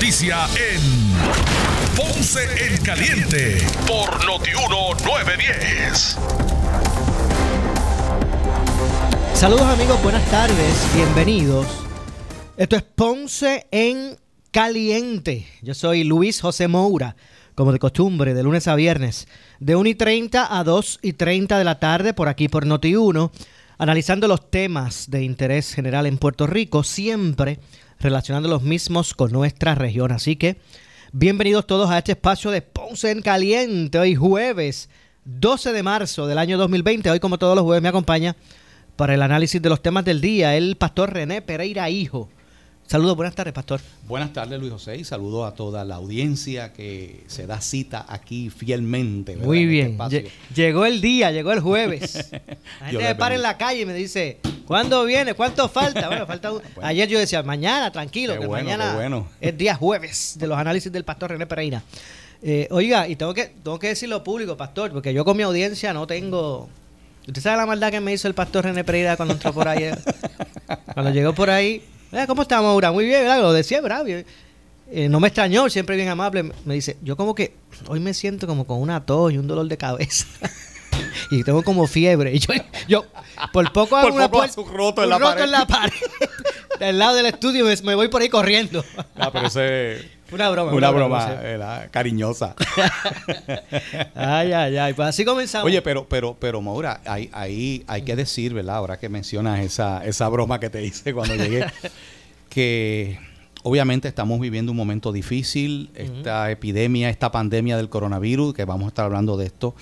noticia en Ponce en Caliente por Notiuno 910. Saludos amigos, buenas tardes, bienvenidos. Esto es Ponce en Caliente. Yo soy Luis José Moura, como de costumbre, de lunes a viernes, de 1 y 30 a 2 y 30 de la tarde, por aquí por Noti1, analizando los temas de interés general en Puerto Rico, siempre relacionando los mismos con nuestra región. Así que bienvenidos todos a este espacio de Ponce en Caliente, hoy jueves 12 de marzo del año 2020. Hoy, como todos los jueves, me acompaña para el análisis de los temas del día el pastor René Pereira Hijo Saludos, buenas tardes, Pastor. Buenas tardes, Luis José, y saludo a toda la audiencia que se da cita aquí fielmente. Muy este bien. llegó el día, llegó el jueves. La gente me para en la calle y me dice, ¿cuándo viene? ¿Cuánto falta? Bueno, falta Ayer yo decía, mañana, tranquilo, que mañana es día jueves de los análisis del Pastor René Pereira. Eh, oiga, y tengo que, tengo que decirlo público, Pastor, porque yo con mi audiencia no tengo... ¿Usted sabe la maldad que me hizo el Pastor René Pereira cuando entró por ahí? cuando llegó por ahí eh, ¿Cómo estamos, Maura? Muy bien, ¿verdad? Lo decía, ¿verdad? Eh, no me extrañó, siempre bien amable. Me dice, yo como que hoy me siento como con una tos y un dolor de cabeza. y tengo como fiebre. Y yo, yo por poco hago una puerta, roto, en, la roto en la pared. del lado del estudio me, me voy por ahí corriendo. Ah, pero ese una broma. Una, broma, cariñosa. ay, ay, ay. Pues así comenzamos. Oye, pero, pero, pero, Maura, ahí, ahí hay que decir, ¿verdad? Ahora que mencionas esa, esa broma que te hice cuando llegué, que obviamente estamos viviendo un momento difícil. Esta epidemia, esta pandemia del coronavirus, que vamos a estar hablando de esto,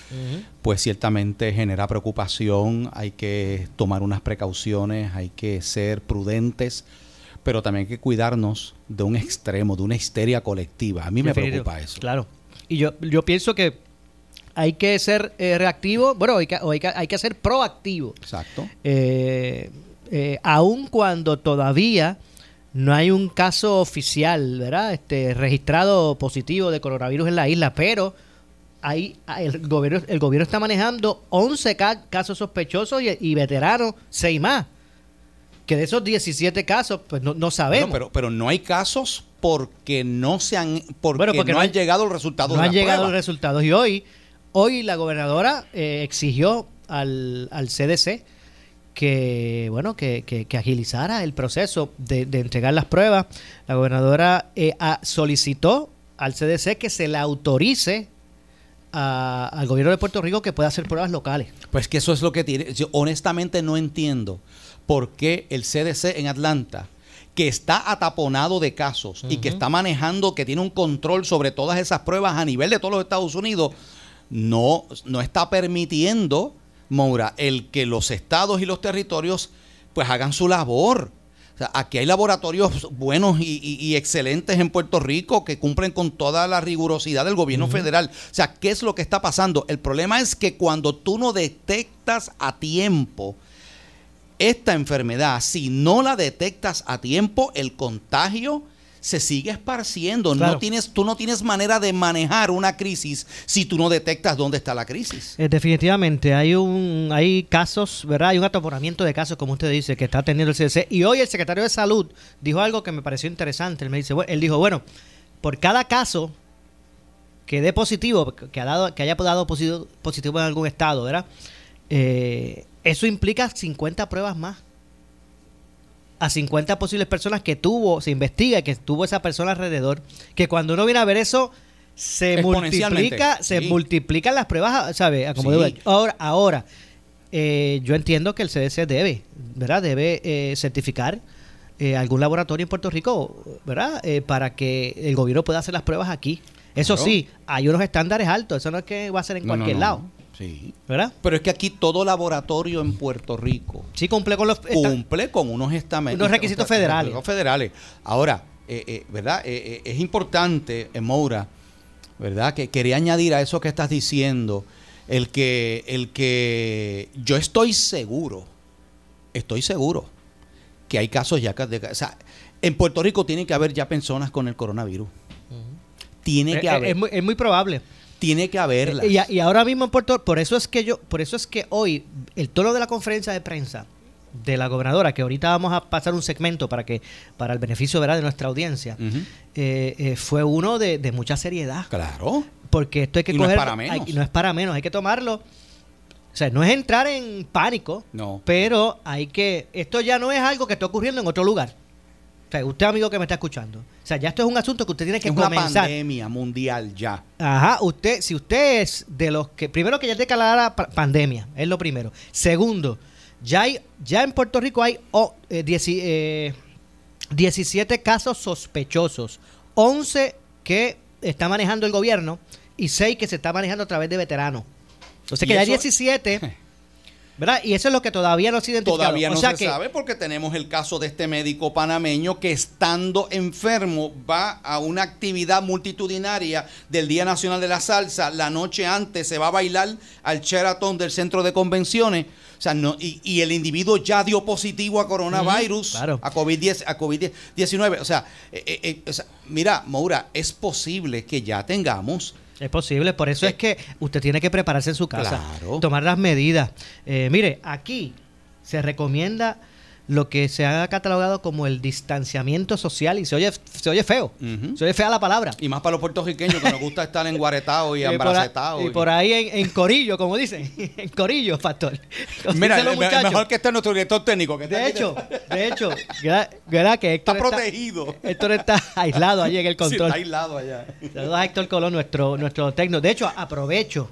pues ciertamente genera preocupación. Hay que tomar unas precauciones, hay que ser prudentes pero también hay que cuidarnos de un extremo, de una histeria colectiva. A mí me preocupa eso. Claro. Y yo, yo pienso que hay que ser eh, reactivo, bueno, hay que, hay, que, ser proactivo. Exacto. Eh, eh, aun cuando todavía no hay un caso oficial, ¿verdad? Este, registrado positivo de coronavirus en la isla, pero hay, el, gobierno, el gobierno está manejando 11 casos sospechosos y, y veteranos, 6 más que de esos 17 casos, pues no, sabemos. pero, pero no hay casos porque no se han, porque, no, han llegado los resultados. No han llegado los resultados. Y hoy, hoy la gobernadora eh, exigió al, al CDC que bueno que, que, agilizara el proceso de, entregar las pruebas. La gobernadora eh, solicitó al CDC que se le autorice al gobierno de Puerto Rico que pueda hacer pruebas locales. Pues que eso es lo que tiene. Yo honestamente no entiendo por qué el CDC en Atlanta, que está ataponado de casos y que está manejando, que tiene un control sobre todas esas pruebas a nivel de todos los Estados Unidos, no, no está permitiendo, Moura, el que los estados y los territorios pues hagan su labor. aquí hay laboratorios buenos y, excelentes en Puerto Rico que cumplen con toda la rigurosidad del gobierno federal. O sea, ¿qué es lo que está pasando? El problema es que cuando tú no detectas a tiempo esta enfermedad, si no la detectas a tiempo, el contagio se sigue esparciendo. No tienes, tú no tienes manera de manejar una crisis si tú no detectas dónde está la crisis. Eh, definitivamente, hay un, hay casos, ¿verdad? Hay un atoporamiento de casos, como usted dice, que está teniendo el CDC. Y hoy el secretario de Salud dijo algo que me pareció interesante. Él me dice, él dijo, bueno, por cada caso que dé positivo, que, ha dado, que haya dado positivo, positivo en algún estado, ¿verdad? Eh, eso implica 50 pruebas más. A 50 posibles personas que tuvo, se investiga que tuvo esa persona alrededor. Que cuando uno viene a ver eso, se multiplica, se multiplican las pruebas, ¿sabes? Ahora, ahora eh, yo entiendo que el CDC debe, ¿verdad? Debe eh, certificar eh, algún laboratorio en Puerto Rico, ¿verdad? para que el gobierno pueda hacer las pruebas aquí. Eso sí, hay unos estándares altos, eso no es que va a ser en cualquier lado. Sí. ¿Verdad? Pero es que aquí todo laboratorio en Puerto Rico. Sí, cumple con los. Cumple con unos estamentos. Unos requisitos federales. federales. Ahora, eh, eh, ¿verdad? Eh, es importante, Moura, ¿verdad? Que quería añadir a eso que estás diciendo, el que, el que yo estoy seguro, estoy seguro que hay casos ya. De, o sea, en Puerto Rico tiene que haber ya personas con el coronavirus. Tiene que haber. es muy probable tiene que haberla. Y, y, ahora mismo en Puerto por eso es que yo, por eso es que hoy el tono de la conferencia de prensa de la gobernadora, que ahorita vamos a pasar un segmento para que para el beneficio ¿verdad? de nuestra audiencia, eh, eh, fue uno de, de mucha seriedad. Claro. Porque esto hay que Y no es coger- para menos. hay- no es para menos, hay que tomarlo. O sea, no es entrar en pánico, No. pero hay que. Esto ya no es algo que está ocurriendo en otro lugar. O sea, usted, amigo que me está escuchando. O sea, ya esto es un asunto que usted tiene que es una comenzar. pandemia mundial ya. Ajá, usted, si usted es de los que, primero que ya declarara pa- pandemia, es lo primero. Segundo, ya hay, ya en Puerto Rico hay oh, eh, dieci- eh, 17 casos sospechosos, 11 que está manejando el gobierno y 6 que se está manejando a través de veteranos. Entonces que ya hay eso- 17, ¿verdad? Y eso es lo que todavía no se ha identificado. Todavía O no sea se que- sabe porque tenemos el caso de este médico panameño que estando enfermo va a una actividad multitudinaria del Día Nacional de la Salsa. La noche antes se va a bailar al Sheraton del centro de convenciones. O sea, no, y, y el individuo ya dio positivo a coronavirus, claro. a COVID-10, a COVID-19. O sea, eh, eh, eh, o sea, mira, Maura, es posible que ya tengamos Es posible, por eso es que usted tiene que prepararse en su casa, Claro. tomar las medidas. Eh, mire, aquí se recomienda lo que se ha catalogado como el distanciamiento social y se oye, se oye feo, se oye fea la palabra. Y más para los puertorriqueños que nos gusta estar enguaretados y por, ahí, ambracetados. y por ahí en, en corillo, como dicen, en corillo, pastor. Mira, los me- mejor que esté nuestro director técnico. Que De hecho, de hecho, ¿verdad, que Héctor está protegido. Héctor está aislado allí en el Sí, control. está aislado allá. Saludos a Héctor Colón, nuestro, nuestro técnico. De hecho, aprovecho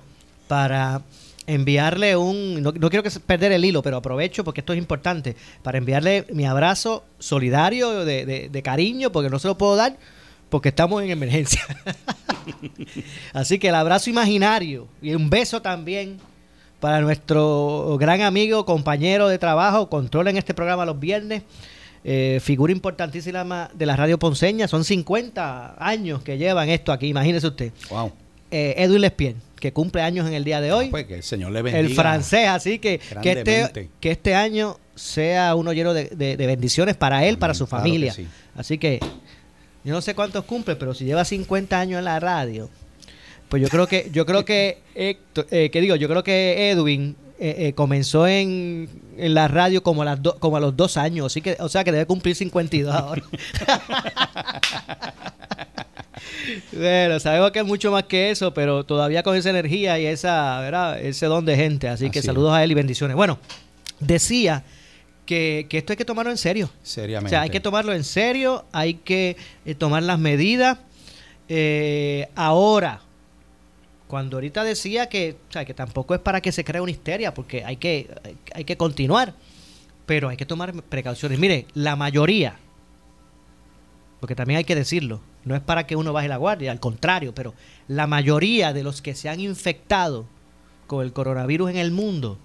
para enviarle un. No, no quiero que perder el hilo, pero aprovecho porque esto es importante. Para enviarle mi abrazo solidario de, de- de cariño, porque no se lo puedo dar porque estamos en emergencia. Así que el abrazo imaginario y un beso también para nuestro gran amigo, compañero de trabajo, controla en este programa los viernes. eh, figura importantísima de la radio ponceña, son 50 años que llevan esto aquí, imagínese usted. Wow. Eh, Edwin Lespien, que cumple años en el día de hoy, Pues que el Señor le bendiga. el francés, así que que este, que este año sea uno lleno de, de- de bendiciones para él, Amén, para su claro que familia. sí. Así que yo no sé cuántos cumple, pero si lleva 50 años en la radio, pues yo creo que, yo creo que, Héctor- eh, que digo, yo creo que Edwin eh, eh, comenzó en, en la radio como a, las do- como a los dos años, así que, o sea que debe cumplir 52 ahora. Bueno, sabemos que es mucho más que eso, pero todavía con esa energía y esa, ¿verdad? ese don de gente. Así, que saludos a él y bendiciones. Bueno, decía que, que esto hay que tomarlo en serio. O Seriamente. sea, hay que tomarlo en serio, hay que eh, tomar las medidas. Eh, ahora, cuando ahorita decía que, o sea, que tampoco es para que se cree una histeria, porque hay que, hay que continuar, pero hay que tomar precauciones. Mire, la mayoría, porque también hay que decirlo, no es para que uno baje la guardia, al contrario, pero la mayoría de los que se han infectado con el coronavirus en el mundo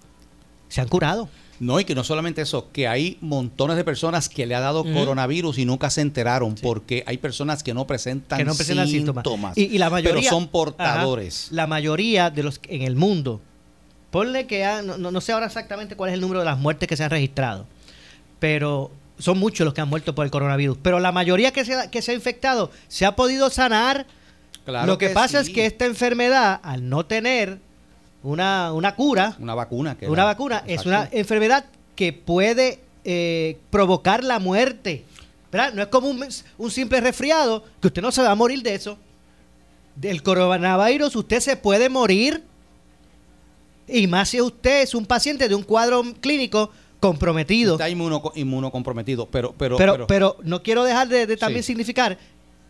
se han curado. No, y que no solamente eso, que hay montones de personas que le ha dado coronavirus y nunca se enteraron, porque hay personas que no presentan, que no presentan síntomas, síntomas. Y, y la mayoría, pero son Ajá, portadores. la mayoría de los que- en el mundo, ponle que ha- no- no sé ahora exactamente cuál es el número de las muertes que se han registrado, pero son muchos los que han muerto por el coronavirus. Pero la mayoría que se ha, que se ha infectado se ha podido sanar. Claro Lo que, pasa sí. es que esta enfermedad, al no tener una, una cura, Una vacuna. Que una vacuna, es una enfermedad que puede eh, provocar la muerte. ¿verdad? No es como un, un simple resfriado, que usted no se va a morir de eso. Del coronavirus usted se puede morir. Y más si usted es un paciente de un cuadro clínico comprometido. Está inmuno, inmunocomprometido, pero, pero, pero, pero, no quiero dejar de, de también Sí. significar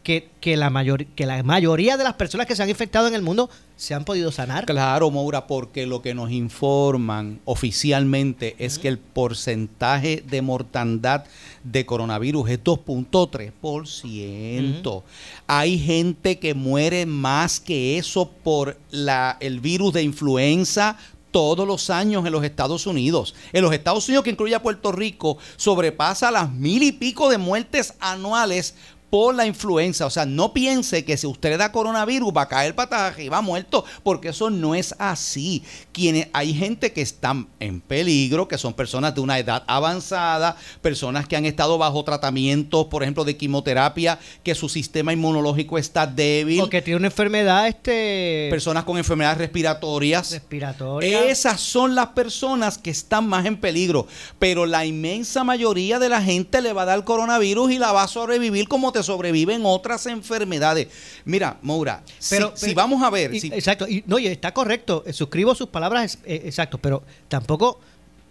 que, que, la mayor, que la mayoría de las personas que se han infectado en el mundo se han podido sanar. Claro, Moura, porque lo que nos informan oficialmente es que el porcentaje de mortandad de coronavirus es 2.3%. Hay gente que muere más que eso por la, el virus de influenza todos los años en los Estados Unidos. En los Estados Unidos, que incluye a Puerto Rico, sobrepasa las mil y pico de muertes anuales por la influenza. O sea, no piense que si usted le da coronavirus va a caer pataje y va muerto, porque eso no es así. Quienes, hay gente que están en peligro, que son personas de una edad avanzada, personas que han estado bajo tratamiento, por ejemplo, de quimioterapia, que su sistema inmunológico está débil. O que tiene una enfermedad, este... Personas con enfermedades respiratorias. Respiratoria. Esas son las personas que están más en peligro. Pero la inmensa mayoría de la gente le va a dar coronavirus y la va a sobrevivir como te sobreviven otras enfermedades. Mira, Moura, si- Pero- si, vamos a ver, y- si- exacto, y, no, y está correcto, eh, suscribo sus palabras, eh, exacto, pero tampoco,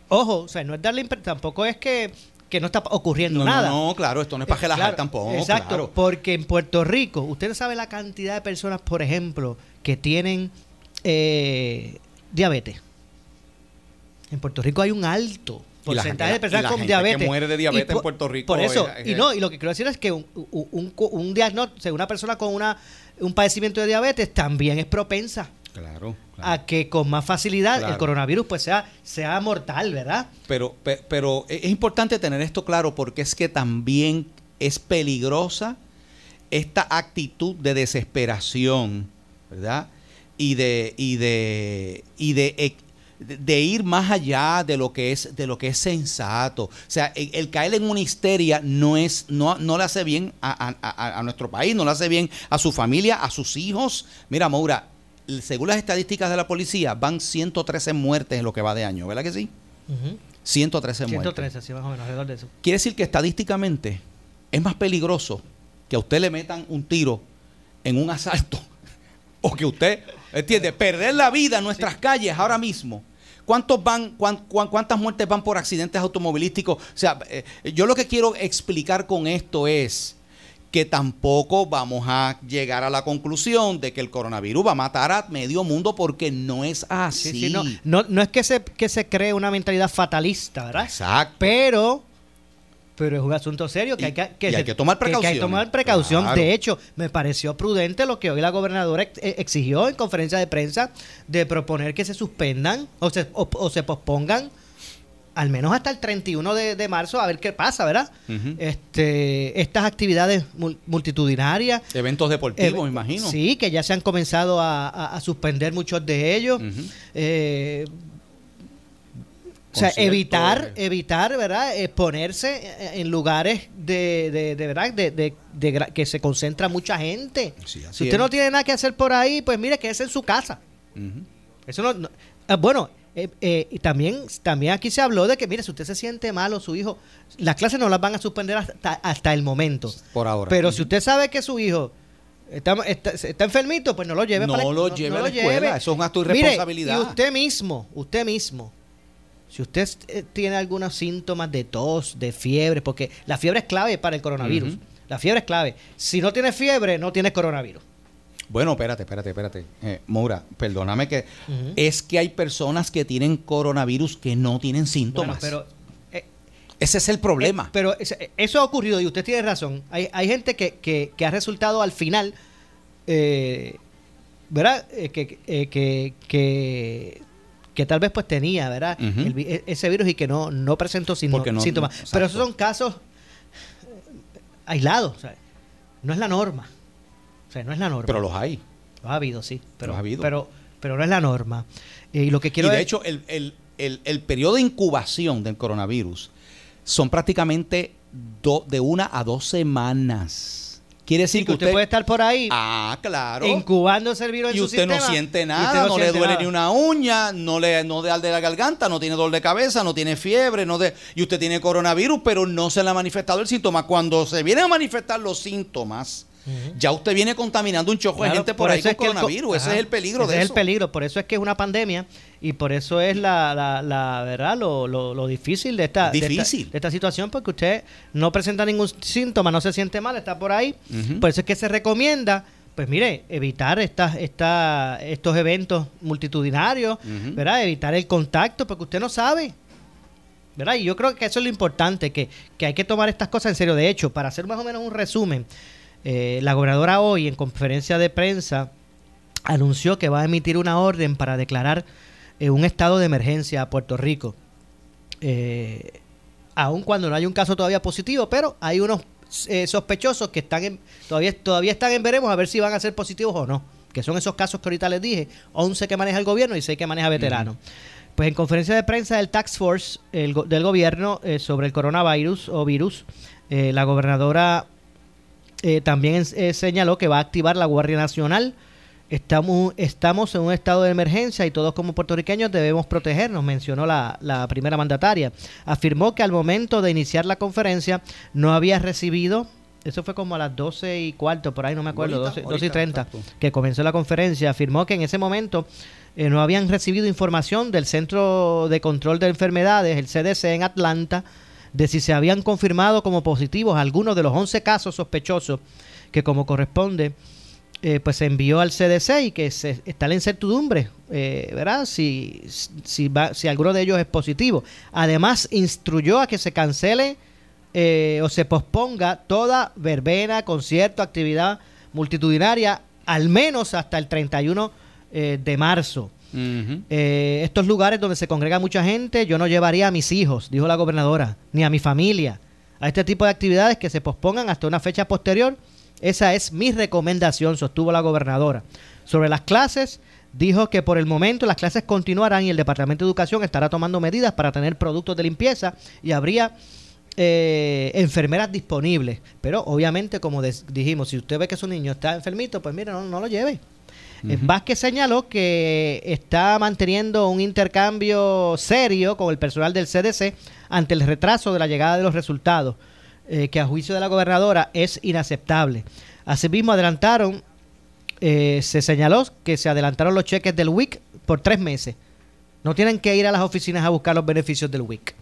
ojo, o sea, no es darle, tampoco es que, que no está ocurriendo no, no, nada. no, claro, esto no es para Eh, relajar claro, tampoco. Exacto, claro. porque en Puerto Rico, usted sabe la cantidad de personas, por ejemplo, que tienen eh, diabetes. En Puerto Rico hay un alto porcentaje de personas con gente que diabetes. muere de Y diabetes en Puerto Rico Por eso, es- y no, y lo que quiero decir es que un, un, un- diagnóstico, una persona con una, un padecimiento de diabetes también es propensa Claro, claro. a que con más facilidad Claro. el coronavirus pues sea, sea mortal, ¿verdad? Pero, pe- pero es importante tener esto claro porque es que también es peligrosa esta actitud de desesperación, ¿verdad? Y de, y de, y de, e- de- ir más allá de lo que es, de lo que es sensato. O sea, el, el caer en una histeria no es, no, no le hace bien a, a- a- nuestro país, no le hace bien a su familia, a sus hijos. Mira, Maura, según las estadísticas de la policía, van 113 muertes en lo que va de año, ¿verdad que sí? 113 muertes. 113, así más o menos, alrededor de eso. Quiere decir que estadísticamente es más peligroso que a usted le metan un tiro en un asalto o que usted, ¿entiende? Perder la vida en nuestras calles ahora mismo. ¿Cuántos van, cuán- cuán- cuántas muertes van por accidentes automovilísticos? O sea, eh, yo lo que quiero explicar con esto es que tampoco vamos a llegar a la conclusión de que el coronavirus va a matar a medio mundo porque no es así. Sí, sí, no, no, no es que se, que se cree una mentalidad fatalista, ¿verdad? Exacto. Pero, pero es un asunto serio que Y- hay que, y hay se- que tomar que hay que precauciones. tomar precaución. Claro. De hecho, me pareció prudente lo que hoy la gobernadora ex- eh, exigió en conferencia de prensa de proponer que se suspendan o se, o, o se pospongan al menos hasta el 31 de, de marzo a ver qué pasa, ¿verdad? Este, estas actividades mul- multitudinarias. Eventos deportivos, Eh, me imagino. Sí, que ya se han comenzado a, a- a suspender muchos de ellos. Ujú. Eh, o sea, evitar, eh. evitar, ¿verdad? Eh, ponerse eh, en lugares de, de, de verdad, de, de- que se concentra mucha gente. Sí, si usted es. no tiene nada que hacer por ahí, pues mire, quédese en su casa. Eso no, no- bueno, eh, eh, y también, también aquí se habló de que, mire, si usted se siente mal o su hijo, las clases no las van a suspender hasta, hasta el momento. Por ahora. Pero si usted sabe que su hijo está, está, está enfermito, pues no lo lleve No para lo lleve a la escuela, eso es un acto de Mire, irresponsabilidad. y usted mismo, usted mismo, si usted eh, tiene algunos síntomas de tos, de fiebre, porque la fiebre es clave para el coronavirus. La fiebre es clave. Si no tiene fiebre, no tiene coronavirus. Bueno, espérate, espérate, espérate. Eh, Moura, perdóname que es que hay personas que tienen coronavirus que no tienen Bueno, síntomas. pero eh, Ese es el problema. Eh, pero eso ha ocurrido y usted tiene razón. Hay, hay gente que, que, que ha resultado al final, eh, ¿verdad? Eh, que, eh, que, que, tal vez pues tenía, ¿verdad? El e- ese virus y que no, no presentó sino- Porque no- síntomas. pero esos son casos eh, aislados. ¿sabes? No es la norma. O sea, no es la norma. Pero los hay. Lo ha habido, sí. Pero, Los ha habido. Pero, pero no es la norma. Eh, y lo que quiero y de es- hecho, el, el- el- el periodo de incubación del coronavirus son prácticamente do- de una a dos semanas. Quiere decir sí, que usted, usted... puede estar por ahí Ah, claro. incubando ese virus en y su usted no siente nada, usted no, le duele nada. ni una uña, no le no le arde la garganta, no tiene dolor de cabeza, no tiene fiebre, no de, y usted tiene coronavirus, pero no se le ha manifestado el síntoma. Cuando se vienen a manifestar los síntomas, Ya usted viene contaminando un chojo de gente por, ahí con es el coronavirus. Ese Ajá, es el peligro ese de es eso. el peligro, por eso es que es una pandemia y por eso es la, la, la verdad lo, lo, lo difícil de esta, de esta- Difícil. De, esta, situación porque usted no presenta ningún síntoma, no se siente mal, está por ahí. Por eso es que se recomienda, pues mire, evitar estas, esta, estos eventos multitudinarios. ¿verdad? Evitar el contacto porque usted no sabe. ¿verdad? Y yo creo que eso es lo importante, que, que hay que tomar estas cosas en serio. De hecho, para hacer más o menos un resumen, eh, la gobernadora hoy en conferencia de prensa anunció que va a emitir una orden para declarar eh, un estado de emergencia a Puerto Rico. Eh, aun cuando no hay un caso todavía positivo, pero hay unos eh, sospechosos que están en, todavía, todavía están en veremos a ver si van a ser positivos o no. Que son esos casos que ahorita les dije, 11 que maneja el gobierno y 6 que maneja veteranos. Pues en conferencia de prensa del Tax Force el del gobierno eh, sobre el coronavirus o virus, eh, la gobernadora eh, también señaló que va a activar la Guardia Nacional. Estamos, estamos en un estado de emergencia y todos como puertorriqueños debemos protegernos, mencionó la, la primera mandataria. Afirmó que al momento de iniciar la conferencia no había recibido eso fue como a las 12 y cuarto, por ahí no me acuerdo, 12, y 30, que comenzó la conferencia. Afirmó que en ese momento eh, no habían recibido información del Centro de Control de Enfermedades, el CDC en Atlanta, de si se habían confirmado como positivos algunos de los 11 casos sospechosos que como corresponde eh, pues se envió al CDC y que se, está la incertidumbre, eh, ¿verdad? Si, si, va, si alguno de ellos es positivo. Además, instruyó a que se cancele o se posponga toda verbena, concierto, actividad multitudinaria, al menos hasta el 31 eh, de marzo. Eh, estos lugares donde se congrega mucha gente, yo no llevaría a mis hijos, dijo la gobernadora, ni a mi familia, a este tipo de actividades que se pospongan hasta una fecha posterior. Esa es mi recomendación, sostuvo la gobernadora. Sobre las clases, dijo que por el momento las clases continuarán y el Departamento de Educación estará tomando medidas para tener productos de limpieza y habría eh, enfermeras disponibles. Pero obviamente, como dijimos, si usted ve que su niño está enfermito, pues mire, no, no lo lleve. Uh Vázquez señaló que está manteniendo un intercambio serio con el personal del CDC ante el retraso de la llegada de los resultados, eh, que a juicio de la gobernadora es inaceptable. Asimismo, adelantaron, eh, se señaló que se adelantaron los cheques del WIC por tres meses. No tienen que ir a las oficinas a buscar los beneficios del WIC.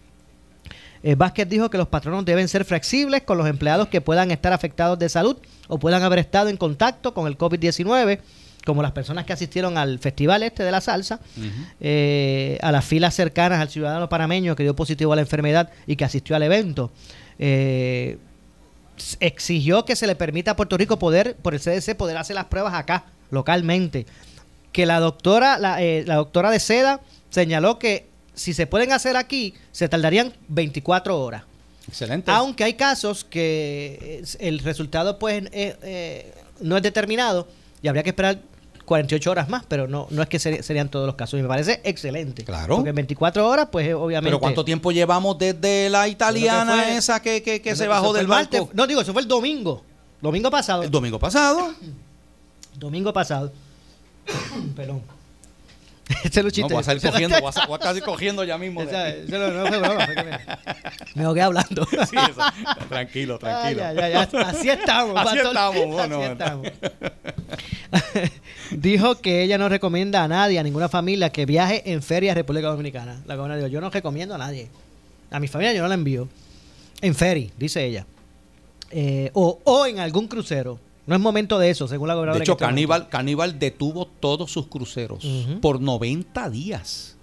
Eh, Vázquez dijo que los patronos deben ser flexibles con los empleados que puedan estar afectados de salud o puedan haber estado en contacto con el COVID-19 como las personas que asistieron al festival este de la salsa, eh, a las filas cercanas al ciudadano panameño que dio positivo a la enfermedad y que asistió al evento. Eh, exigió que se le permita a Puerto Rico poder, por el CDC, poder hacer las pruebas acá, localmente. Que la doctora, la, eh, la doctora de Seda señaló que si se pueden hacer aquí, se tardarían 24 horas. Excelente. Aunque hay casos que el resultado pues no es determinado y habría que esperar 48 horas más, pero no, no es que serían todos los casos. Y me parece excelente. Claro. Porque en 24 horas, pues obviamente. Pero ¿cuánto tiempo llevamos desde la italiana esa que, que, se bajó del barco? no, digo, eso fue el domingo. Domingo pasado. El domingo pasado. Domingo pasado. Perdón. Este es No, voy a salir cogiendo, voy a, voy a casi cogiendo ya mismo. Esa, no, no fue broma, me, me hablando. sí, eso. Tranquilo, tranquilo. ya, ya, ya. Así estamos. Así estamos, bueno, Así estamos. dijo que ella no recomienda a nadie, a ninguna familia, que viaje en feria a República Dominicana. La gobernadora dijo, yo no recomiendo a nadie. A mi familia yo no la envío. En ferry, dice ella. Eh, o, o en algún crucero. No es momento de eso, según la gobernadora. De hecho, Caníbal, Caníbal detuvo todos sus cruceros por 90 días.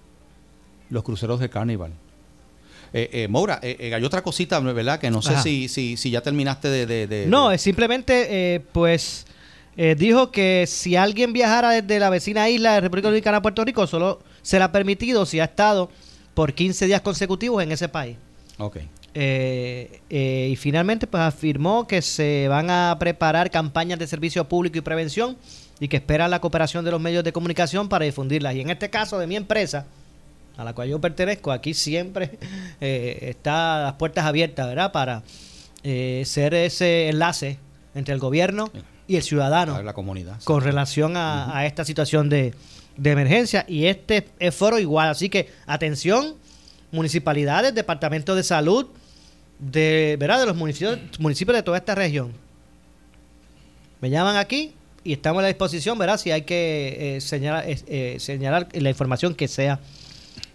Los cruceros de Carnival. Eh, eh, Moura, eh, hay otra cosita, ¿verdad? Que no sé si, si, si, ya terminaste de... no, es simplemente, pues, dijo que si alguien viajara desde la vecina isla de República Dominicana a Puerto Rico, solo será permitido si ha estado por 15 días consecutivos en ese país. Ok. Y finalmente, pues afirmó que se van a preparar campañas de servicio público y prevención y que espera la cooperación de los medios de comunicación para difundirlas. Y en este caso de mi empresa, a la cual yo pertenezco, aquí siempre eh, está las puertas abiertas, ¿verdad? Para eh, ser ese enlace entre el gobierno y el ciudadano. La comunidad. Con relación a, esta situación de, emergencia. Y este es foro igual. Así que, atención, municipalidades, departamento de salud, de, ¿verdad? de los municipios, municipios de toda esta región. Me llaman aquí y estamos a la disposición, ¿verdad? Si hay que eh, señalar, señalar la información que sea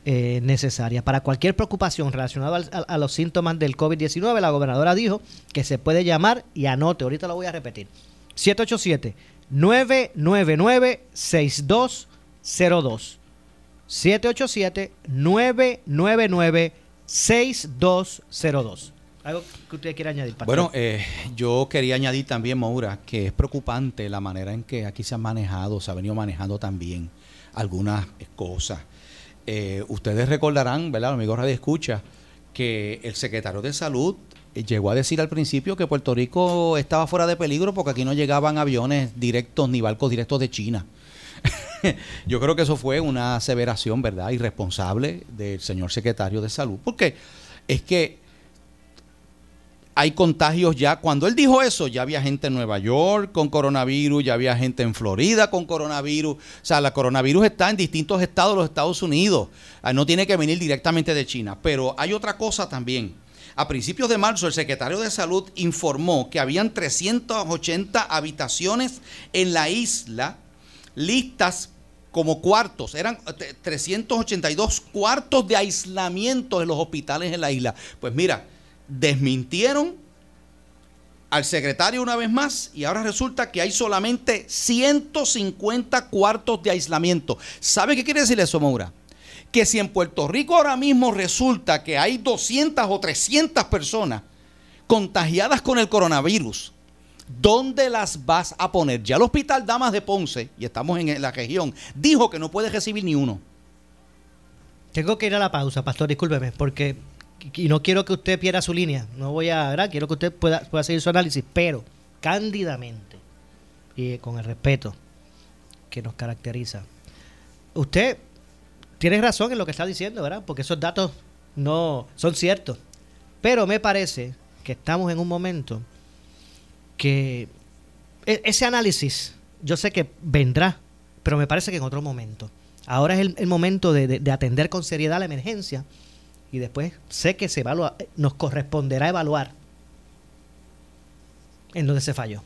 eh, necesaria. Para cualquier preocupación relacionada a, los síntomas del COVID-19, la gobernadora dijo que se puede llamar y anote, ahorita lo voy a repetir, 787-999-6202. 787-999-6202. ¿Algo que usted quiera añadir? Bueno, eh, yo quería añadir también, Maura, que es preocupante la manera en que aquí se han manejado, se ha venido manejando también algunas cosas. Eh, ustedes recordarán, ¿verdad? Amigo Radio Escucha, que el secretario de Salud eh, llegó a decir al principio que Puerto Rico estaba fuera de peligro porque aquí no llegaban aviones directos ni barcos directos de China. Yo creo que eso fue una aseveración, ¿verdad?, irresponsable del señor secretario de salud, porque es que hay contagios ya. Cuando él dijo eso, ya había gente en Nueva York con coronavirus, ya había gente en Florida con coronavirus. O sea, la coronavirus está en distintos estados de los Estados Unidos. Ah, no tiene que venir directamente de China. Pero hay otra cosa también. A principios de marzo, el secretario de Salud informó que habían 380 habitaciones en la isla listas como cuartos. Eran 382 eh, cuartos de aislamiento en los hospitales en la isla. Pues mira, desmintieron al secretario una vez más y ahora resulta que hay solamente 150 cuartos de aislamiento. ¿Sabe qué quiere decir eso, Maura? Que si en Puerto Rico ahora mismo resulta que hay 200 o 300 personas contagiadas con el coronavirus, ¿dónde las vas a poner? Ya el Hospital Damas de Ponce, y estamos en la región, dijo que no puede recibir ni uno. Tengo que ir a la pausa, pastor, discúlpeme, porque y no quiero que usted pierda su línea, no voy a. Quiero que usted pueda, pueda seguir su análisis, pero cándidamente y con el respeto que nos caracteriza. Usted tiene razón en lo que está diciendo, ¿verdad? Porque esos datos no son ciertos. Pero me parece que estamos en un momento que e, ese análisis, yo sé que vendrá, pero me parece que en otro momento. Ahora es el, momento de, de atender con seriedad la emergencia y después sé que se evalúa, nos corresponderá evaluar en donde se falló.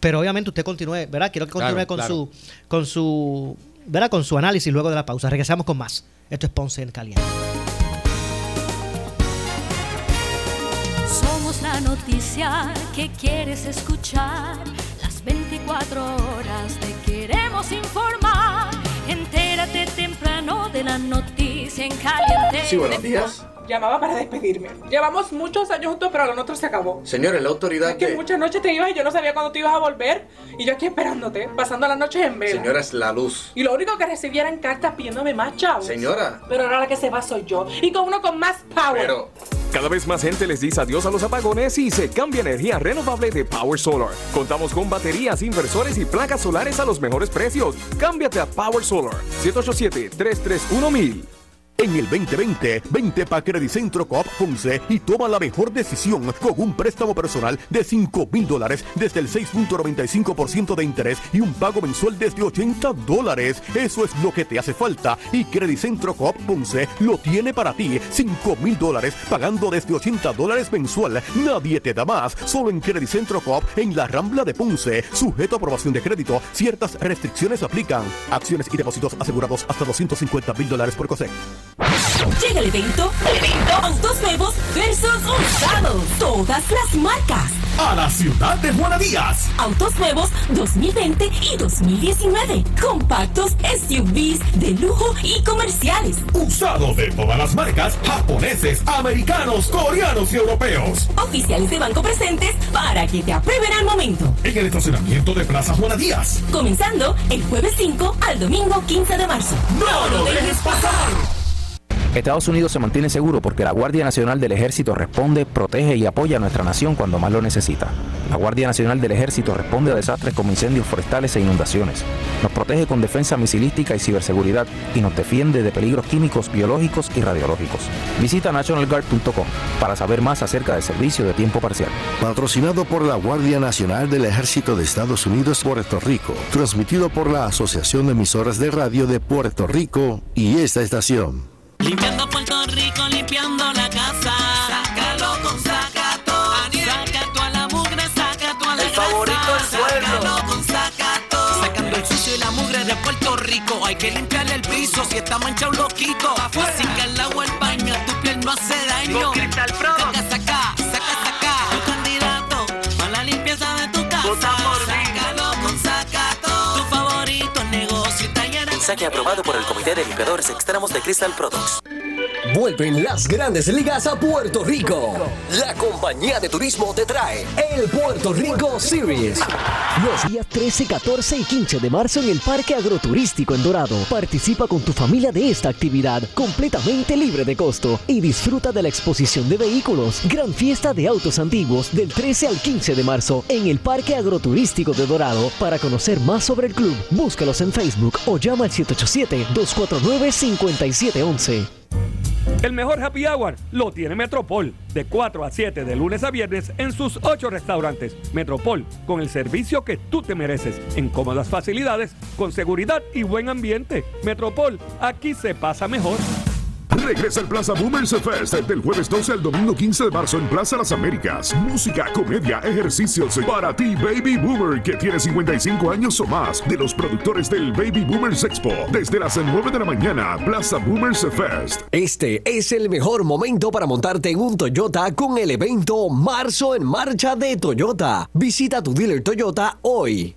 Pero obviamente usted continúe, ¿verdad? Quiero que continúe con su con su ¿verdad? con su análisis luego de la pausa. Regresamos con más. Esto es Ponce en Caliente. Somos la noticia que quieres escuchar. Las 24 horas te queremos informar. Entérate de la noticia en caliente. Sí, buenos días. Llamaba para despedirme. Llevamos muchos años juntos, pero lo nuestro se acabó. Señores, la autoridad es que muchas noches te ibas y yo no sabía cuándo te ibas a volver. Y yo aquí esperándote, pasando las noches en vela. Señora, es la luz. Y lo único que recibía eran cartas pidiéndome más chavos. Señora. Pero ahora la que se va soy yo. Y con uno con más power. Pero... Cada vez más gente les dice adiós a los apagones y se cambia energía renovable de Power Solar. Contamos con baterías, inversores y placas solares a los mejores precios. Cámbiate a Power Solar. 787 331 1000 en el 2020, 20 para Centro Coop Ponce y toma la mejor decisión con un préstamo personal de 5 mil dólares desde el 6.95% de interés y un pago mensual desde 80 dólares. Eso es lo que te hace falta y Centro Coop Ponce lo tiene para ti. 5 mil dólares pagando desde 80 dólares mensual. Nadie te da más. Solo en Centro Coop en la Rambla de Ponce. Sujeto a aprobación de crédito. Ciertas restricciones aplican. Acciones y depósitos asegurados hasta 250 mil dólares por COSEC. Llega el evento, el evento Autos Nuevos versus Usados. Todas las marcas. A la ciudad de Juana Díaz. Autos nuevos 2020 y 2019. Compactos, SUVs de lujo y comerciales. Usados de todas las marcas, japoneses, americanos, coreanos y europeos. Oficiales de banco presentes para que te aprueben al momento. En el estacionamiento de Plaza Juana Díaz. Comenzando el jueves 5 al domingo 15 de marzo. ¡No lo dejes pasar! Estados Unidos se mantiene seguro porque la Guardia Nacional del Ejército responde, protege y apoya a nuestra nación cuando más lo necesita. La Guardia Nacional del Ejército responde a desastres como incendios forestales e inundaciones. Nos protege con defensa misilística y ciberseguridad y nos defiende de peligros químicos, biológicos y radiológicos. Visita nationalguard.com para saber más acerca del servicio de tiempo parcial. Patrocinado por la Guardia Nacional del Ejército de Estados Unidos Puerto Rico. Transmitido por la Asociación de Emisoras de Radio de Puerto Rico y esta estación. Limpiando Puerto Rico, limpiando la casa. Sácalo con Sacato. Sacato a la mugre, sacato a la El favorito. Sácalo con Sacato. Sacando el sucio y la mugre de Puerto Rico. Hay que limpiarle el piso si está manchado un loquito. Así que el agua el baño, tu piel no hace daño. Con Cristal Pro. Aprobado por el Comité de Limpiadores Extremos de Crystal Products. Vuelven las grandes ligas a Puerto Rico. La compañía de turismo te trae el Puerto Rico Series. Los días 13, 14 y 15 de marzo en el Parque Agroturístico en Dorado. Participa con tu familia de esta actividad completamente libre de costo y disfruta de la exposición de vehículos. Gran fiesta de autos antiguos del 13 al 15 de marzo en el Parque Agroturístico de Dorado. Para conocer más sobre el club, búscalos en Facebook o llama al 787-249-5711. El mejor happy hour lo tiene Metropol, de 4 a 7 de lunes a viernes en sus 8 restaurantes. Metropol, con el servicio que tú te mereces, en cómodas facilidades, con seguridad y buen ambiente. Metropol, aquí se pasa mejor. Regresa el Plaza Boomers Fest del jueves 12 al domingo 15 de marzo en Plaza Las Américas. Música, comedia, ejercicios para ti, Baby Boomer, que tiene 55 años o más, de los productores del Baby Boomers Expo. Desde las 9 de la mañana, Plaza Boomers Fest. Este es el mejor momento para montarte en un Toyota con el evento Marzo en Marcha de Toyota. Visita tu dealer Toyota hoy.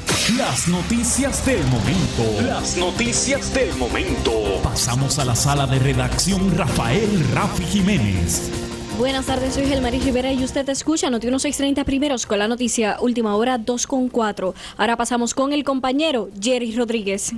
las noticias del momento. Las noticias del momento. Pasamos a la sala de redacción Rafael Rafi Jiménez. Buenas tardes, soy Gelmaris Rivera y usted escucha Noti 1630 primeros con la noticia última hora 2 con 4. Ahora pasamos con el compañero Jerry Rodríguez.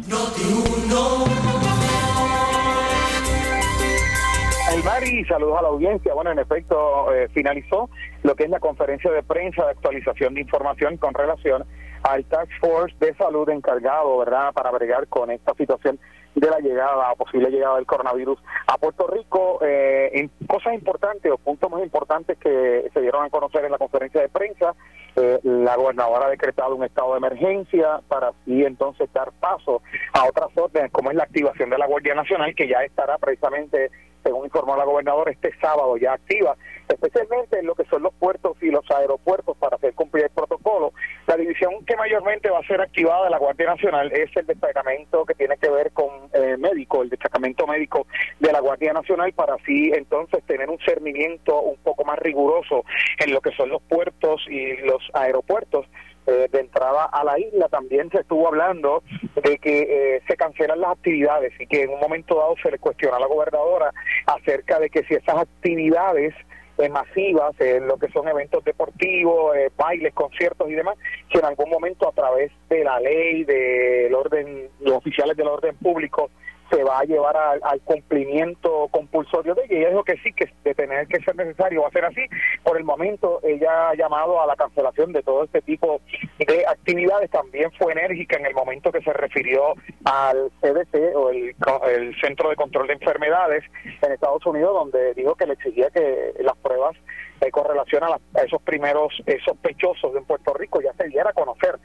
El Mari, saludos a la audiencia. Bueno, en efecto, eh, finalizó lo que es la conferencia de prensa de actualización de información con relación al Task Force de Salud encargado, ¿verdad?, para bregar con esta situación de la llegada, posible llegada del coronavirus a Puerto Rico. Eh, en cosas importantes o puntos más importantes que se dieron a conocer en la conferencia de prensa, eh, la gobernadora ha decretado un estado de emergencia para así entonces dar paso a otras órdenes, como es la activación de la Guardia Nacional, que ya estará precisamente según informó la gobernadora, este sábado ya activa, especialmente en lo que son los puertos y los aeropuertos para hacer cumplir el protocolo. La división que mayormente va a ser activada de la Guardia Nacional es el destacamento que tiene que ver con eh, médico, el destacamento médico de la Guardia Nacional, para así entonces tener un cernimiento un poco más riguroso en lo que son los puertos y los aeropuertos. Eh, de entrada a la isla también se estuvo hablando de que eh, se cancelan las actividades y que en un momento dado se le cuestiona a la gobernadora acerca de que si esas actividades eh, masivas, lo que son eventos deportivos, bailes, conciertos y demás, que en algún momento a través de la ley, del orden, los oficiales del orden público, se va a llevar al, cumplimiento compulsorio de ella. Ella dijo que sí, que de tener que ser necesario va a ser así. Por el momento, ella ha llamado a la cancelación de todo este tipo de actividades. También fue enérgica en el momento que se refirió al CDC o el, Centro de Control de Enfermedades en Estados Unidos, donde dijo que le exigía que las pruebas eh, con relación a, las- a esos primeros eh, sospechosos en Puerto Rico ya se diera a conocer,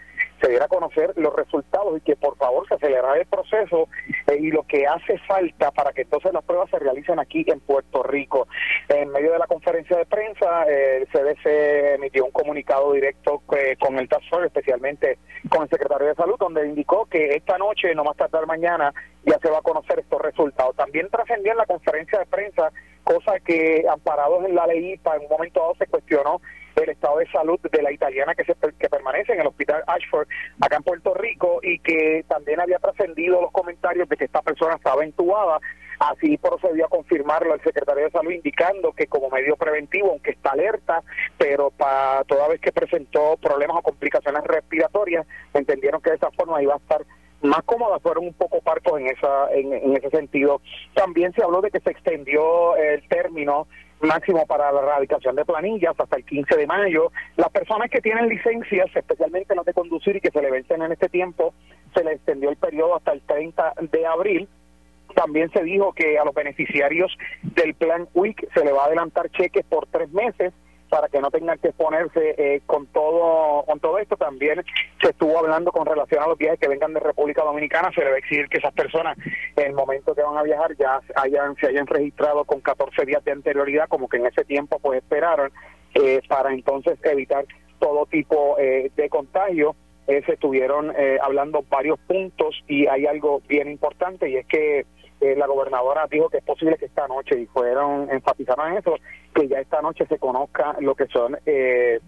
se conocer los resultados y que por favor se acelerara el proceso eh, y lo que hace falta para que entonces las pruebas se realicen aquí en Puerto Rico. En medio de la conferencia de prensa, eh, el CDC emitió un comunicado directo eh, con el Task Force, especialmente con el secretario de Salud, donde indicó que esta noche, no más tardar mañana, ya se va a conocer estos resultados. También trascendió en la conferencia de prensa cosa que amparados en la ley IPA en un momento dado se cuestionó el estado de salud de la italiana que se que permanece en el hospital Ashford acá en Puerto Rico y que también había trascendido los comentarios de que esta persona estaba entubada. Así procedió a confirmarlo el secretario de salud indicando que como medio preventivo aunque está alerta pero para toda vez que presentó problemas o complicaciones respiratorias entendieron que de esa forma iba a estar más cómodas fueron un poco parcos en esa en, en ese sentido. También se habló de que se extendió el término máximo para la erradicación de planillas hasta el 15 de mayo. Las personas que tienen licencias, especialmente las de conducir y que se le vencen en este tiempo, se le extendió el periodo hasta el 30 de abril. También se dijo que a los beneficiarios del plan WIC se le va a adelantar cheques por tres meses para que no tengan que exponerse eh, con todo con todo esto. También se estuvo hablando con relación a los viajes que vengan de República Dominicana. Se a exigir que esas personas, en el momento que van a viajar, ya hayan se hayan registrado con 14 días de anterioridad, como que en ese tiempo pues esperaron, eh, para entonces evitar todo tipo eh, de contagio. Eh, se estuvieron eh, hablando varios puntos y hay algo bien importante y es que eh, la gobernadora dijo que es posible que esta noche, y fueron, enfatizaron en eso, que ya esta noche se conozca lo que son eh,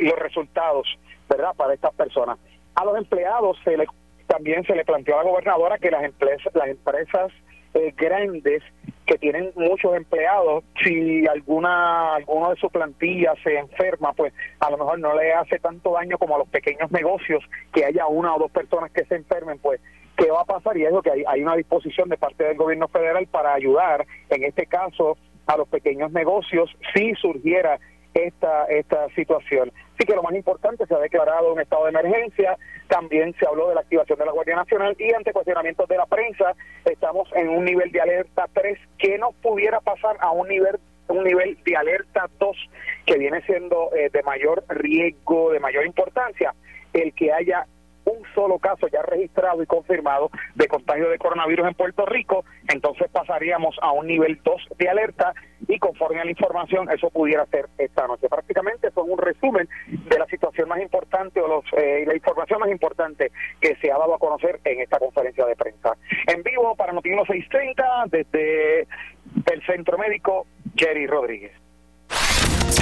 los resultados, ¿verdad?, para estas personas. A los empleados se le, también se le planteó a la gobernadora que las empresas, las empresas eh, grandes que tienen muchos empleados, si alguna alguno de su plantilla se enferma, pues a lo mejor no le hace tanto daño como a los pequeños negocios que haya una o dos personas que se enfermen, pues qué va a pasar y es lo que hay, hay una disposición de parte del gobierno federal para ayudar, en este caso, a los pequeños negocios si surgiera esta esta situación. Así que lo más importante, se ha declarado un estado de emergencia, también se habló de la activación de la Guardia Nacional y ante cuestionamientos de la prensa, estamos en un nivel de alerta 3 que no pudiera pasar a un nivel un nivel de alerta 2 que viene siendo eh, de mayor riesgo, de mayor importancia, el que haya un solo caso ya registrado y confirmado de contagio de coronavirus en Puerto Rico, entonces pasaríamos a un nivel 2 de alerta y conforme a la información eso pudiera ser esta noche. Prácticamente son un resumen de la situación más importante o los, eh, la información más importante que se ha dado a conocer en esta conferencia de prensa. En vivo para Noticiero 630 desde el Centro Médico Jerry Rodríguez.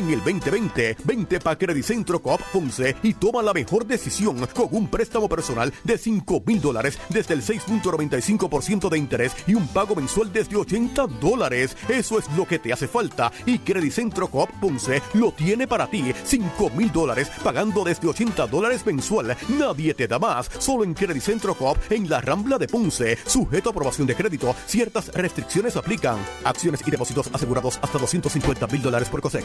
En el 2020, vente pa' Credicentro Coop Ponce y toma la mejor decisión con un préstamo personal de 5 mil dólares desde el 6.95% de interés y un pago mensual desde 80 dólares. Eso es lo que te hace falta y Credicentro Coop Ponce lo tiene para ti. 5 mil dólares pagando desde 80 dólares mensual. Nadie te da más. Solo en Credicentro Coop en la Rambla de Ponce. Sujeto a aprobación de crédito. Ciertas restricciones aplican. Acciones y depósitos asegurados hasta 250 mil dólares por COSEC.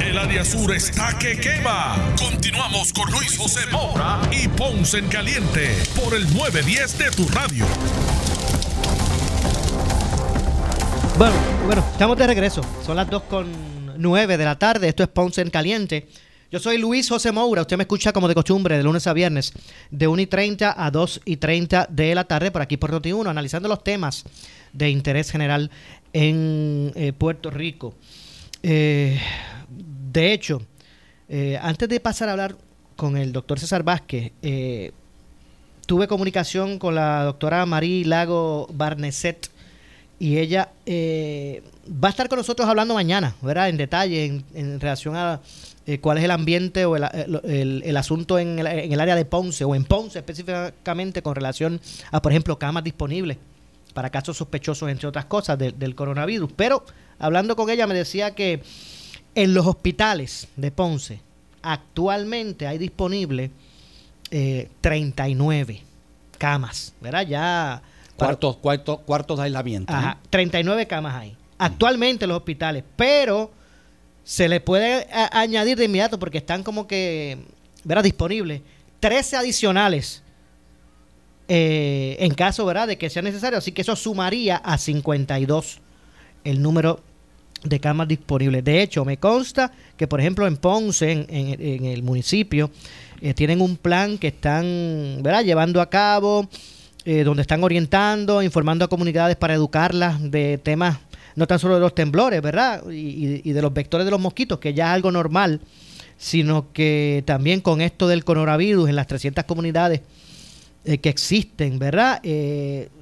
El área sur está que quema. Continuamos con Luis José Moura y Ponce en Caliente por el 910 de tu radio. Bueno, bueno, estamos de regreso. Son las 2 con 9 de la tarde. Esto es Ponce en Caliente. Yo soy Luis José Moura. Usted me escucha como de costumbre de lunes a viernes, de 1 y 30 a 2 y 30 de la tarde, por aquí por Noti1, analizando los temas de interés general en eh, Puerto Rico. Eh, de hecho, eh, antes de pasar a hablar con el doctor César Vázquez, eh, tuve comunicación con la doctora Marí Lago Barneset y ella eh, va a estar con nosotros hablando mañana, ¿verdad? En detalle en, relación a eh, cuál es el ambiente o el, asunto en el, en el área de Ponce o en Ponce específicamente con relación a, por ejemplo, camas disponibles para casos sospechosos, entre otras cosas, de- del coronavirus. Pero hablando con ella me decía que en los hospitales de Ponce actualmente hay disponible eh, 39 camas, ¿verdad? Ya... Cuartos, cuartos, cuartos de aislamiento. Ajá, 39 camas hay. Actualmente en los hospitales, pero se le puede añadir de inmediato porque están como que, ¿verdad? Disponibles 13 adicionales eh, en caso, ¿verdad? De que sea necesario. Así que eso sumaría a 52 el número de camas disponibles. De hecho, me consta que, por ejemplo, en Ponce, en, en- el municipio, eh, tienen un plan que están ¿verdad? llevando a cabo, eh, donde están orientando, informando a comunidades para educarlas de temas no tan solo de los temblores, ¿verdad? Y, y- de los vectores de los mosquitos, que ya es algo normal sino que también con esto del coronavirus en las 300 comunidades eh, que existen, ¿verdad?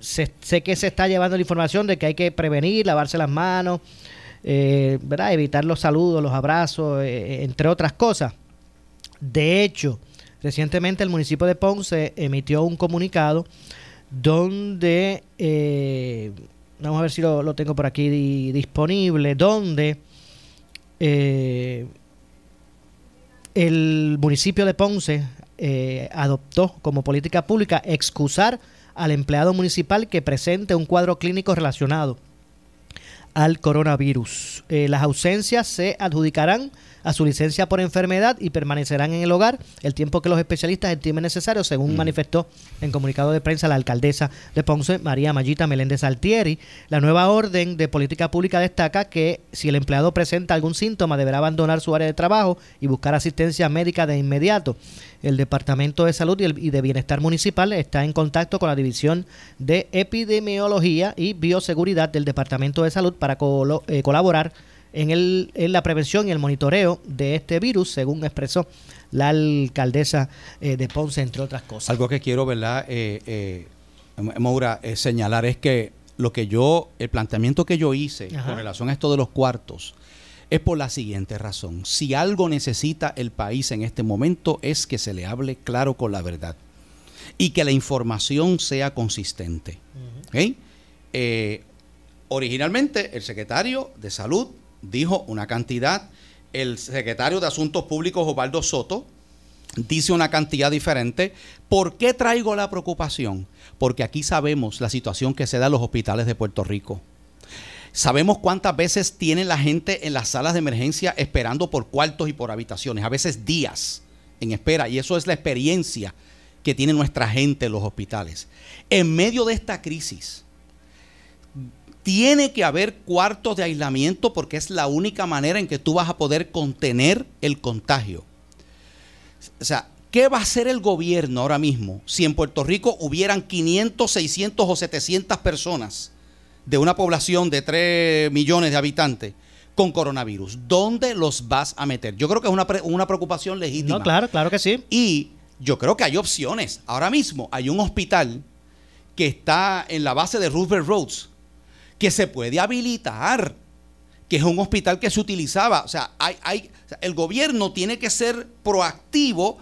Sé que se está llevando la información de que hay que prevenir, lavarse las manos, eh, ¿verdad? Evitar los saludos, los abrazos, eh, entre otras cosas. De hecho, recientemente el municipio de Ponce emitió un comunicado donde, eh, vamos a ver si lo, tengo por aquí di- disponible, donde eh, el municipio de Ponce eh, adoptó como política pública excusar al empleado municipal que presente un cuadro clínico relacionado al coronavirus. Eh, las ausencias se adjudicarán a su licencia por enfermedad y permanecerán en el hogar el tiempo que los especialistas estimen necesario, según manifestó en comunicado de prensa la alcaldesa de Ponce, María Mayita Meléndez Altieri. La nueva orden de política pública destaca que si el empleado presenta algún síntoma deberá abandonar su área de trabajo y buscar asistencia médica de inmediato. El Departamento de Salud y, el- y de Bienestar Municipal está en contacto con la División de Epidemiología y Bioseguridad del Departamento de Salud para colo- eh, colaborar en, el, en la prevención y el monitoreo de este virus, según expresó la alcaldesa eh, de Ponce, entre otras cosas. Algo que quiero, ¿verdad? Eh, eh, Maura, señalar es que lo que yo, el planteamiento que yo hice Ajá. con relación a esto de los cuartos es por la siguiente razón. Si algo necesita el país en este momento es que se le hable claro con la verdad y que la información sea consistente. Eh, originalmente el secretario de Salud dijo una cantidad, el secretario de Asuntos Públicos, Osvaldo Soto, dice una cantidad diferente. ¿Por qué traigo la preocupación? Porque aquí sabemos la situación que se da en los hospitales de Puerto Rico. Sabemos cuántas veces tiene la gente en las salas de emergencia esperando por cuartos y por habitaciones, a veces días en espera, y eso es la experiencia que tiene nuestra gente en los hospitales. En medio de esta crisis, tiene que haber cuartos de aislamiento porque es la única manera en que tú vas a poder contener el contagio. O sea, ¿qué va a hacer el gobierno ahora mismo si en Puerto Rico hubieran 500, 600 o 700 personas de una población de 3 millones de habitantes con coronavirus? ¿Dónde los vas a meter? Yo creo que es una, pre- una preocupación legítima. No, claro, claro que sí. Y yo creo que hay opciones. Ahora mismo hay un hospital que está en la base de Roosevelt Roads que se puede habilitar, que es un hospital que se utilizaba. O sea, hay, hay, o sea, el gobierno tiene que ser proactivo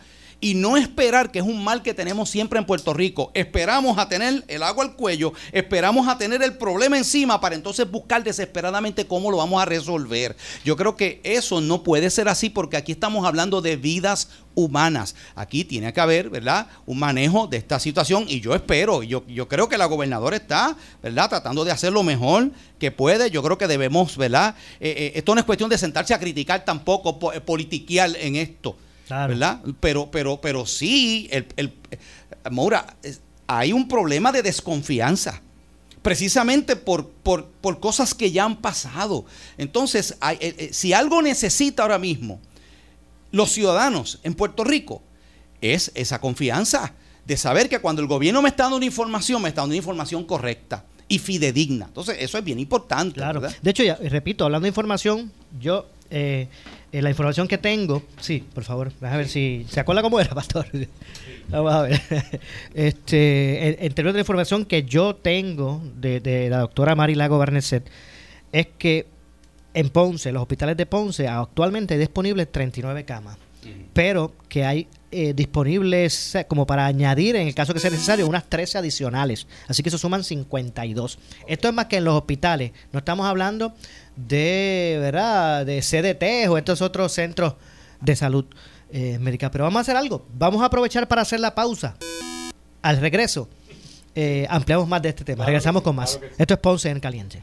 y no esperar, que es un mal que tenemos siempre en Puerto Rico. Esperamos a tener el agua al cuello, esperamos a tener el problema encima para entonces buscar desesperadamente cómo lo vamos a resolver. Yo creo que eso no puede ser así porque aquí estamos hablando de vidas humanas. Aquí tiene que haber, ¿verdad? Un manejo de esta situación y yo espero, yo, yo creo que la gobernadora está, ¿verdad? Tratando de hacer lo mejor que puede. Yo creo que debemos, ¿verdad? Eh, eh, esto no es cuestión de sentarse a criticar tampoco, po- eh, politiquear en esto. ¿Verdad? Pero, pero, pero sí, el, el- Maura, hay un problema de desconfianza. Precisamente por, por, por cosas que ya han pasado. Entonces, hay- eh, eh, si algo necesita ahora mismo los ciudadanos en Puerto Rico es esa confianza de saber que cuando el gobierno me está dando una información, me está dando una información correcta y fidedigna. Entonces, eso es bien importante. Claro. ¿verdad? De hecho, ya, repito, hablando de información, yo, eh, eh, la información que tengo, sí, por favor, déjame ver si. ¿Se acuerda cómo era, Pastor? Vamos a ver. Este, en, términos de la información que yo tengo de, de la doctora Mari Lago Barneset, es que en Ponce, los hospitales de Ponce, actualmente hay disponibles 39 camas, pero que hay eh, disponibles eh, como para añadir, en el caso que sea necesario, unas 13 adicionales. Así que eso suman 52. Esto es más que en los hospitales. No estamos hablando de, ¿verdad? De CDT o estos otros centros de salud eh, médica. Pero vamos a hacer algo. Vamos a aprovechar para hacer la pausa. Al regreso, eh, ampliamos más de este tema. Regresamos con más. Esto es Ponce en Caliente.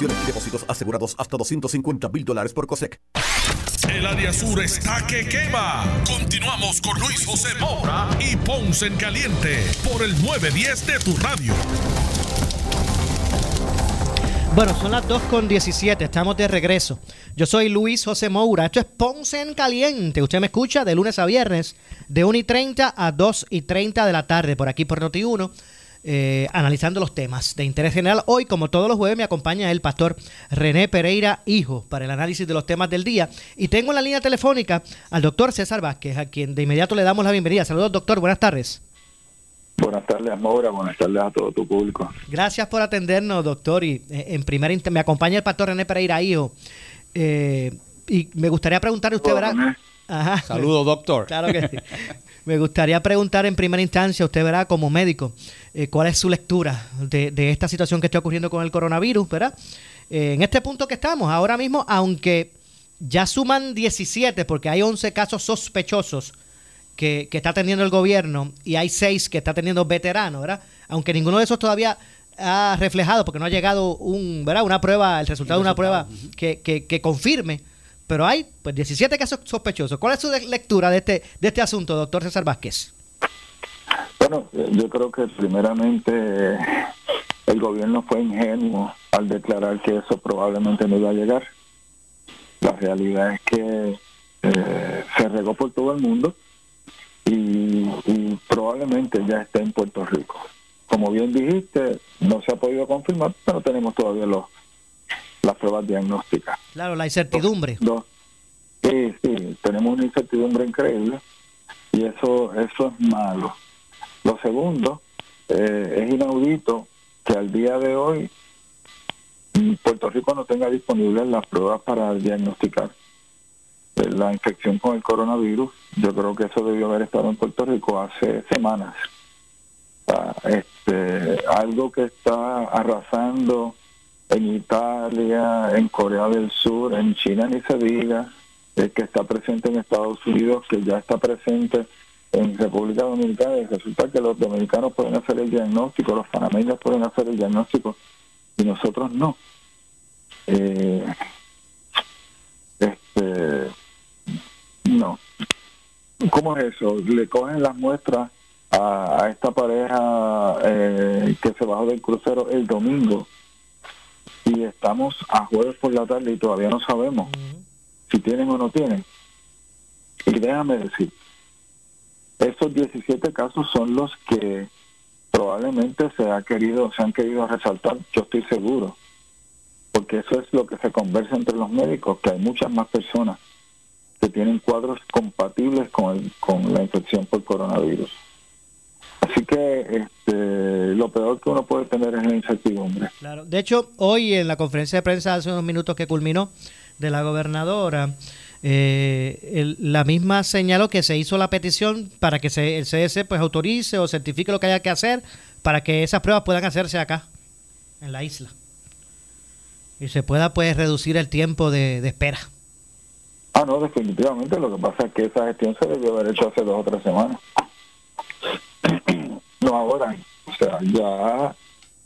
Acciones y depósitos asegurados hasta 250 mil dólares por COSEC. El área sur está que quema. Continuamos con Luis José Moura y Ponce en Caliente por el 910 de tu radio. Bueno, son las 2 con 17, estamos de regreso. Yo soy Luis José Moura, esto es Ponce en Caliente. Usted me escucha de lunes a viernes, de 1 y 30 a 2 y 30 de la tarde, por aquí por Noti1 eh, analizando los temas de interés general. Hoy, como todos los jueves, me acompaña el pastor René Pereira, hijo, para el análisis de los temas del día. Y tengo en la línea telefónica al doctor César Vázquez, a quien de inmediato le damos la bienvenida. Saludos, doctor, buenas tardes. Buenas tardes, Maura. Buenas tardes a todo tu público. Gracias por atendernos, doctor. Y eh, en primer inst- me acompaña el pastor René Pereira, hijo. Eh, y me gustaría preguntarle, usted verá. Saludos, doctor. Claro que sí. Me gustaría preguntar en primera instancia, usted verá como médico, eh, cuál es su lectura de, de esta situación que está ocurriendo con el coronavirus, ¿verdad? Eh, en este punto que estamos, ahora mismo, aunque ya suman 17, porque hay 11 casos sospechosos que, que está teniendo el gobierno y hay 6 que está teniendo veteranos, ¿verdad? Aunque ninguno de esos todavía ha reflejado, porque no ha llegado un, ¿verdad? una prueba, el resultado de una prueba que, que, que confirme pero hay pues 17 casos sospechosos. ¿Cuál es su lectura de este, de este asunto, doctor César Vázquez? Bueno, yo creo que primeramente eh, el gobierno fue ingenuo al declarar que eso probablemente no iba a llegar. La realidad es que eh, se regó por todo el mundo y, y probablemente ya esté en Puerto Rico. Como bien dijiste, no se ha podido confirmar, pero tenemos todavía los, las pruebas diagnósticas. Claro, la incertidumbre. Dos. Sí, sí, tenemos una incertidumbre increíble y eso, eso es malo. Lo segundo, eh, es inaudito que al día de hoy Puerto Rico no tenga disponibles las pruebas para diagnosticar eh, la infección con el coronavirus. Yo creo que eso debió haber estado en Puerto Rico hace semanas. Ah, este, algo que está arrasando en Italia, en Corea del Sur, en China ni se diga, eh, que está presente en Estados Unidos, que ya está presente en República Dominicana y resulta que los dominicanos pueden hacer el diagnóstico, los panameños pueden hacer el diagnóstico y nosotros no. Eh, este, no. ¿Cómo es eso? Le cogen las muestras a, a esta pareja eh, que se bajó del crucero el domingo y estamos a jueves por la tarde y todavía no sabemos si tienen o no tienen. Y déjame decir, esos 17 casos son los que probablemente se ha querido, se han querido resaltar, yo estoy seguro, porque eso es lo que se conversa entre los médicos, que hay muchas más personas que tienen cuadros compatibles con, con la infección por coronavirus. Así que este, lo peor que uno puede tener es la incertidumbre. Claro. De hecho, hoy en la conferencia de prensa hace unos minutos que culminó de la gobernadora, eh, el- la misma señaló que se hizo la petición para que se, el CDC pues autorice o certifique lo que haya que hacer para que esas pruebas puedan hacerse acá, en la isla. Y se pueda pues reducir el tiempo de, espera. Ah, no, definitivamente. Lo que pasa es que esa gestión se debió haber hecho hace dos o tres semanas. no ahora. O sea, ya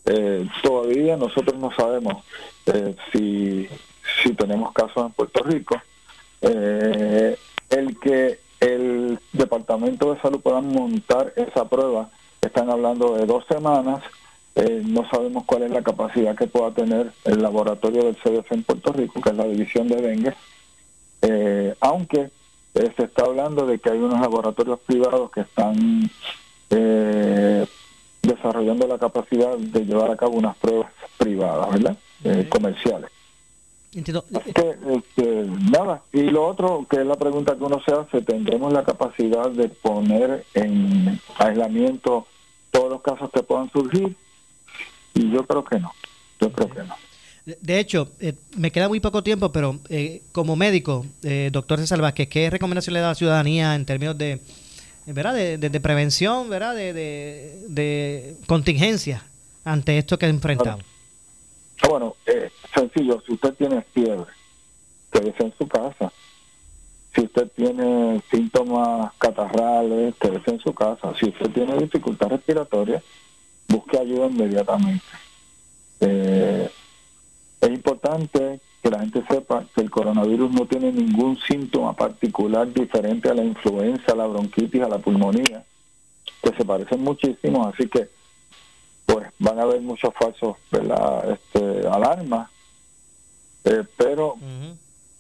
eh, todavía nosotros no sabemos eh, si, si tenemos casos en Puerto Rico. Eh, el que el Departamento de Salud pueda montar esa prueba, están hablando de dos semanas Eh, no sabemos cuál es la capacidad que pueda tener el laboratorio del CDC en Puerto Rico, que es la división de dengue, eh, aunque eh, se está hablando de que hay unos laboratorios privados que están eh, desarrollando la capacidad de llevar a cabo unas pruebas privadas, ¿verdad? Comerciales. Entiendo. Que, este, nada, y lo otro, que es la pregunta que uno se hace, ¿tendremos la capacidad de poner en aislamiento todos los casos que puedan surgir? Y yo creo que no, yo creo que no. De- hecho, eh, me queda muy poco tiempo, pero eh, como médico, eh, doctor César Vázquez, ¿qué recomendación le da a la ciudadanía en términos de, ¿verdad? de, de- de prevención, ¿verdad? De, de, contingencia ante esto que enfrentamos? Ah, Bueno, eh, sencillo, si usted tiene fiebre, quédese en su casa. Si usted tiene síntomas catarrales, quédese en su casa. Si usted tiene dificultad respiratoria, busque ayuda inmediatamente. Eh, es importante que la gente sepa que el coronavirus no tiene ningún síntoma particular diferente a la influenza, a la bronquitis, a la pulmonía, que se parecen muchísimo, así que pues van a haber muchos falsos ¿verdad? Este, alarmas Eh, pero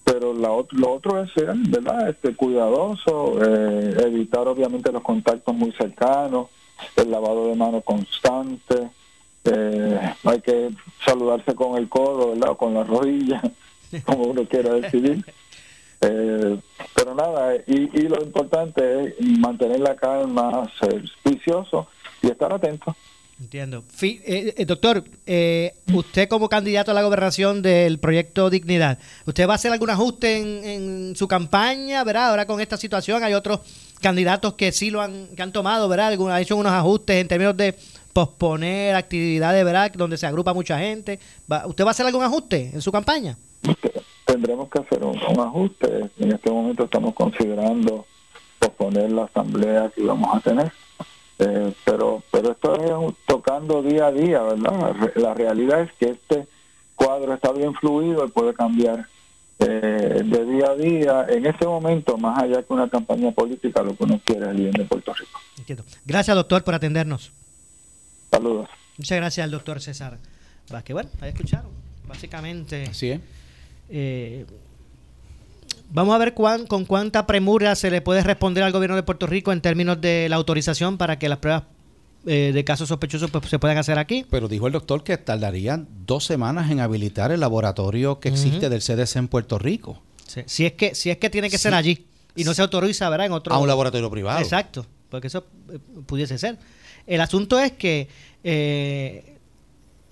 pero la lo otro es ser verdad este cuidadoso eh, evitar obviamente los contactos muy cercanos el lavado de manos constante eh, hay que saludarse con el codo verdad o con la rodilla como uno quiera decidir. Eh, pero nada y, y lo importante es mantener la calma ser juicioso y estar atento Entiendo. Fi- eh, eh, doctor, eh, usted como candidato a la gobernación del proyecto Dignidad, ¿usted va a hacer algún ajuste en, en su campaña, verdad? Ahora con esta situación hay otros candidatos que sí lo han, que han tomado, ¿verdad? Algunos han hecho unos ajustes en términos de posponer actividades, ¿verdad? Donde se agrupa mucha gente. Va- ¿Usted va a hacer algún ajuste en su campaña? tendremos que hacer un, un ajuste. En este momento estamos considerando posponer la asamblea que íbamos a tener. Eh, pero pero esto es un- tocando día a día, ¿verdad? Re- La realidad es que este cuadro está bien fluido y puede cambiar eh, de día a día. En este momento, más allá que una campaña política, lo que uno quiere es el bien de Puerto Rico. Entiendo. Gracias, doctor, por atendernos. Saludos. Muchas gracias al doctor César Vázquez. Bueno, ahí escucharon. Básicamente. Así es. eh, vamos a ver cuán, con cuánta premura se le puede responder al gobierno de Puerto Rico en términos de la autorización para que las pruebas eh, de casos sospechosos pues, se puedan hacer aquí. Pero dijo el doctor que tardarían dos semanas en habilitar el laboratorio que existe del CDC en Puerto Rico. Sí, Si es que si es que tiene que ser allí y no se autoriza, ¿verdad? En otro A un laboratorio privado. Exacto, porque eso eh, pudiese ser. El asunto es que eh,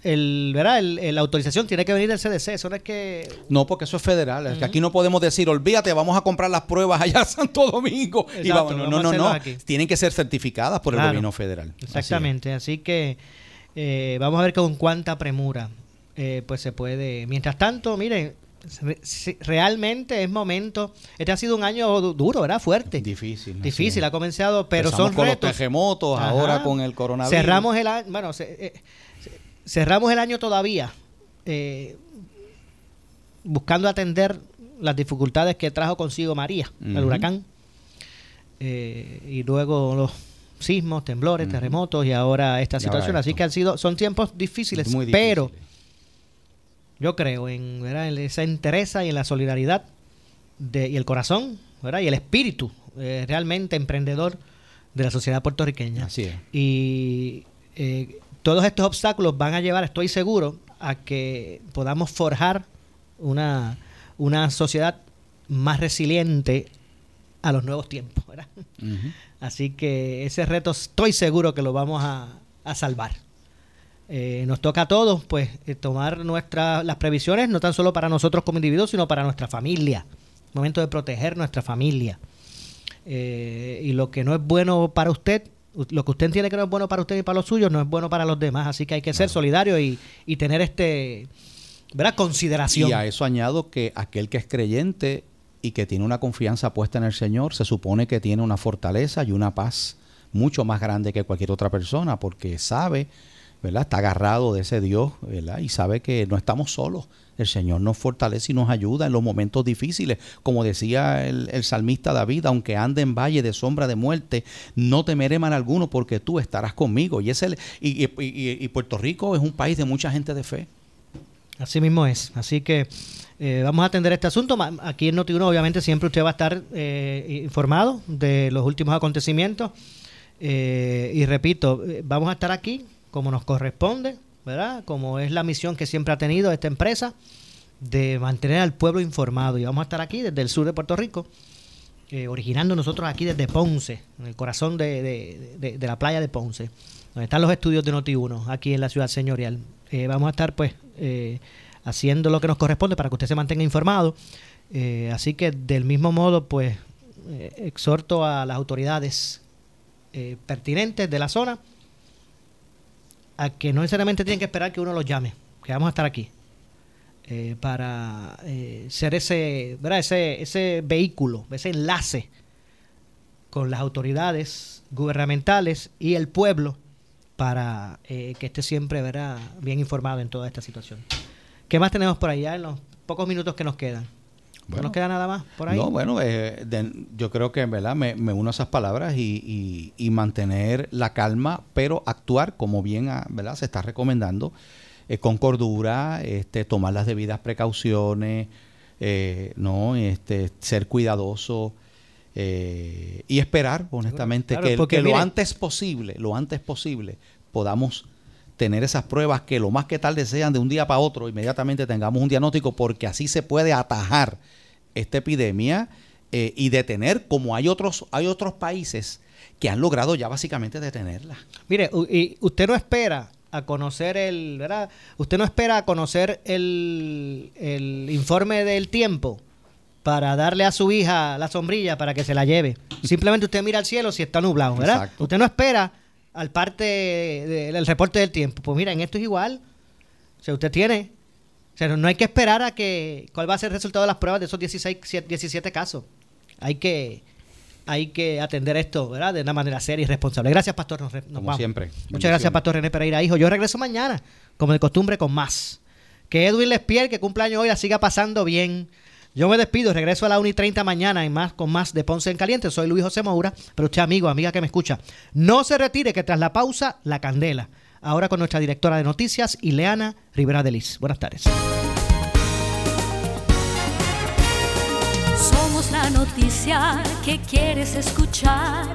el, ¿verdad? El- el- la autorización tiene que venir del CDC, eso no es que No, porque eso es federal. Es que aquí no podemos decir, olvídate, vamos a comprar las pruebas allá a Santo Domingo. y vamos, no, vamos no, no, no. Tienen que ser certificadas por el gobierno federal. Exactamente, así, que eh, vamos a ver con cuánta premura eh, pues se puede. Mientras tanto, miren, realmente es momento. Este ha sido un año du- duro, ¿verdad? Fuerte. Difícil. Difícil, ha comenzado, pero Empezamos son con retos. los terremotos, Ajá. ahora con el coronavirus. Cerramos el año, bueno, ce- eh, cerramos el año todavía eh, buscando atender las dificultades que trajo consigo María, el huracán, eh, y luego los sismos, temblores, terremotos y ahora esta Y ahora situación. Así que han sido, son tiempos difíciles, Muy pero yo creo en, ¿verdad? en esa entereza y en la solidaridad de, y el corazón ¿verdad? y el espíritu eh, realmente emprendedor de la sociedad puertorriqueña. Así es. Y eh, todos estos obstáculos van a llevar, estoy seguro, a que podamos forjar una, una sociedad más resiliente a los nuevos tiempos. Así que ese reto estoy seguro que lo vamos a, a salvar. Eh, nos toca a todos pues eh, tomar nuestras las previsiones no tan solo para nosotros como individuos sino para nuestra familia momento de proteger nuestra familia Eh, y lo que no es bueno para usted lo que usted entiende que no es bueno para usted y para los suyos no es bueno para los demás. Así que hay que ser solidario y, y tener este ¿verdad? consideración. Y a eso añado que aquel que es creyente y que tiene una confianza puesta en el Señor, se supone que tiene una fortaleza y una paz mucho más grande que cualquier otra persona, porque sabe Está agarrado de ese Dios, ¿verdad? Y sabe que no estamos solos. El Señor nos fortalece y nos ayuda en los momentos difíciles. Como decía el, salmista David, aunque ande en valle de sombra de muerte, no temeré mal alguno porque tú estarás conmigo. Y, es y, Puerto Rico es un país de mucha gente de fe. Así mismo es. Así que eh, vamos a atender este asunto. Aquí en Noti1 obviamente siempre usted va a estar eh, informado de los últimos acontecimientos. Eh, y repito, vamos a estar aquí como nos corresponde, ¿verdad? Como es la misión que siempre ha tenido esta empresa de mantener al pueblo informado. Y vamos a estar aquí desde el sur de Puerto Rico, eh, originando nosotros aquí desde Ponce, en el corazón de, de- la playa de Ponce, donde están los estudios de Noti1, aquí en la ciudad señorial. Eh, vamos a estar pues eh, haciendo lo que nos corresponde para que usted se mantenga informado. Así que del mismo modo pues exhorto a las autoridades pertinentes de la zona a que no necesariamente tienen que esperar que uno los llame, que vamos a estar aquí eh, para eh, ser ese, ¿verdad? ese, ese vehículo, ese enlace con las autoridades gubernamentales y el pueblo para eh, que esté siempre ¿verdad? bien informado en toda esta situación. ¿Qué más tenemos por allá en los pocos minutos que nos quedan? ¿No Bueno. nos queda nada más por ahí? No, bueno, eh, de- yo creo que en verdad me, me uno a esas palabras y, y- y mantener la calma, pero actuar como bien ah, ¿verdad? se está recomendando, eh, con cordura, este, tomar las debidas precauciones, eh, no, este, ser cuidadoso eh, y esperar, honestamente, Claro, que, lo antes posible, lo antes posible, podamos tener esas pruebas que lo más que tarde sean de un día para otro, inmediatamente tengamos un diagnóstico, porque así se puede atajar esta epidemia eh, y detener, como hay otros, hay otros países que han logrado ya básicamente detenerla. Mire, y usted no espera a conocer el, ¿verdad? Usted no espera a conocer el, el informe del tiempo para darle a su hija la sombrilla para que se la lleve. Simplemente usted mira al cielo si está nublado, ¿verdad? Exacto. Usted no espera al parte de- del reporte del tiempo. Pues mira, en esto es igual. O sea, usted tiene, o sea, no- hay que esperar a que cuál va a ser el resultado de las pruebas de esos 16, 17 casos. Hay que hay que atender esto, ¿verdad? De una manera seria y responsable. Gracias, Pastor. Nos, re- nos Como vamos. siempre. Muchas gracias, Pastor René Pereira, hijo. Yo regreso mañana, como de costumbre, con más. Que Edwin Lespier, que cumpleaños hoy, la siga pasando bien. Yo me despido, regreso a la 1 y 30 mañana y más con más de Ponce en Caliente. Soy Luis José Moura, pero usted, amigo, amiga que me escucha, no se retire que tras la pausa, la candela. Ahora con nuestra directora de noticias, Ileana Rivera Delis. Buenas tardes. Somos la noticia que quieres escuchar,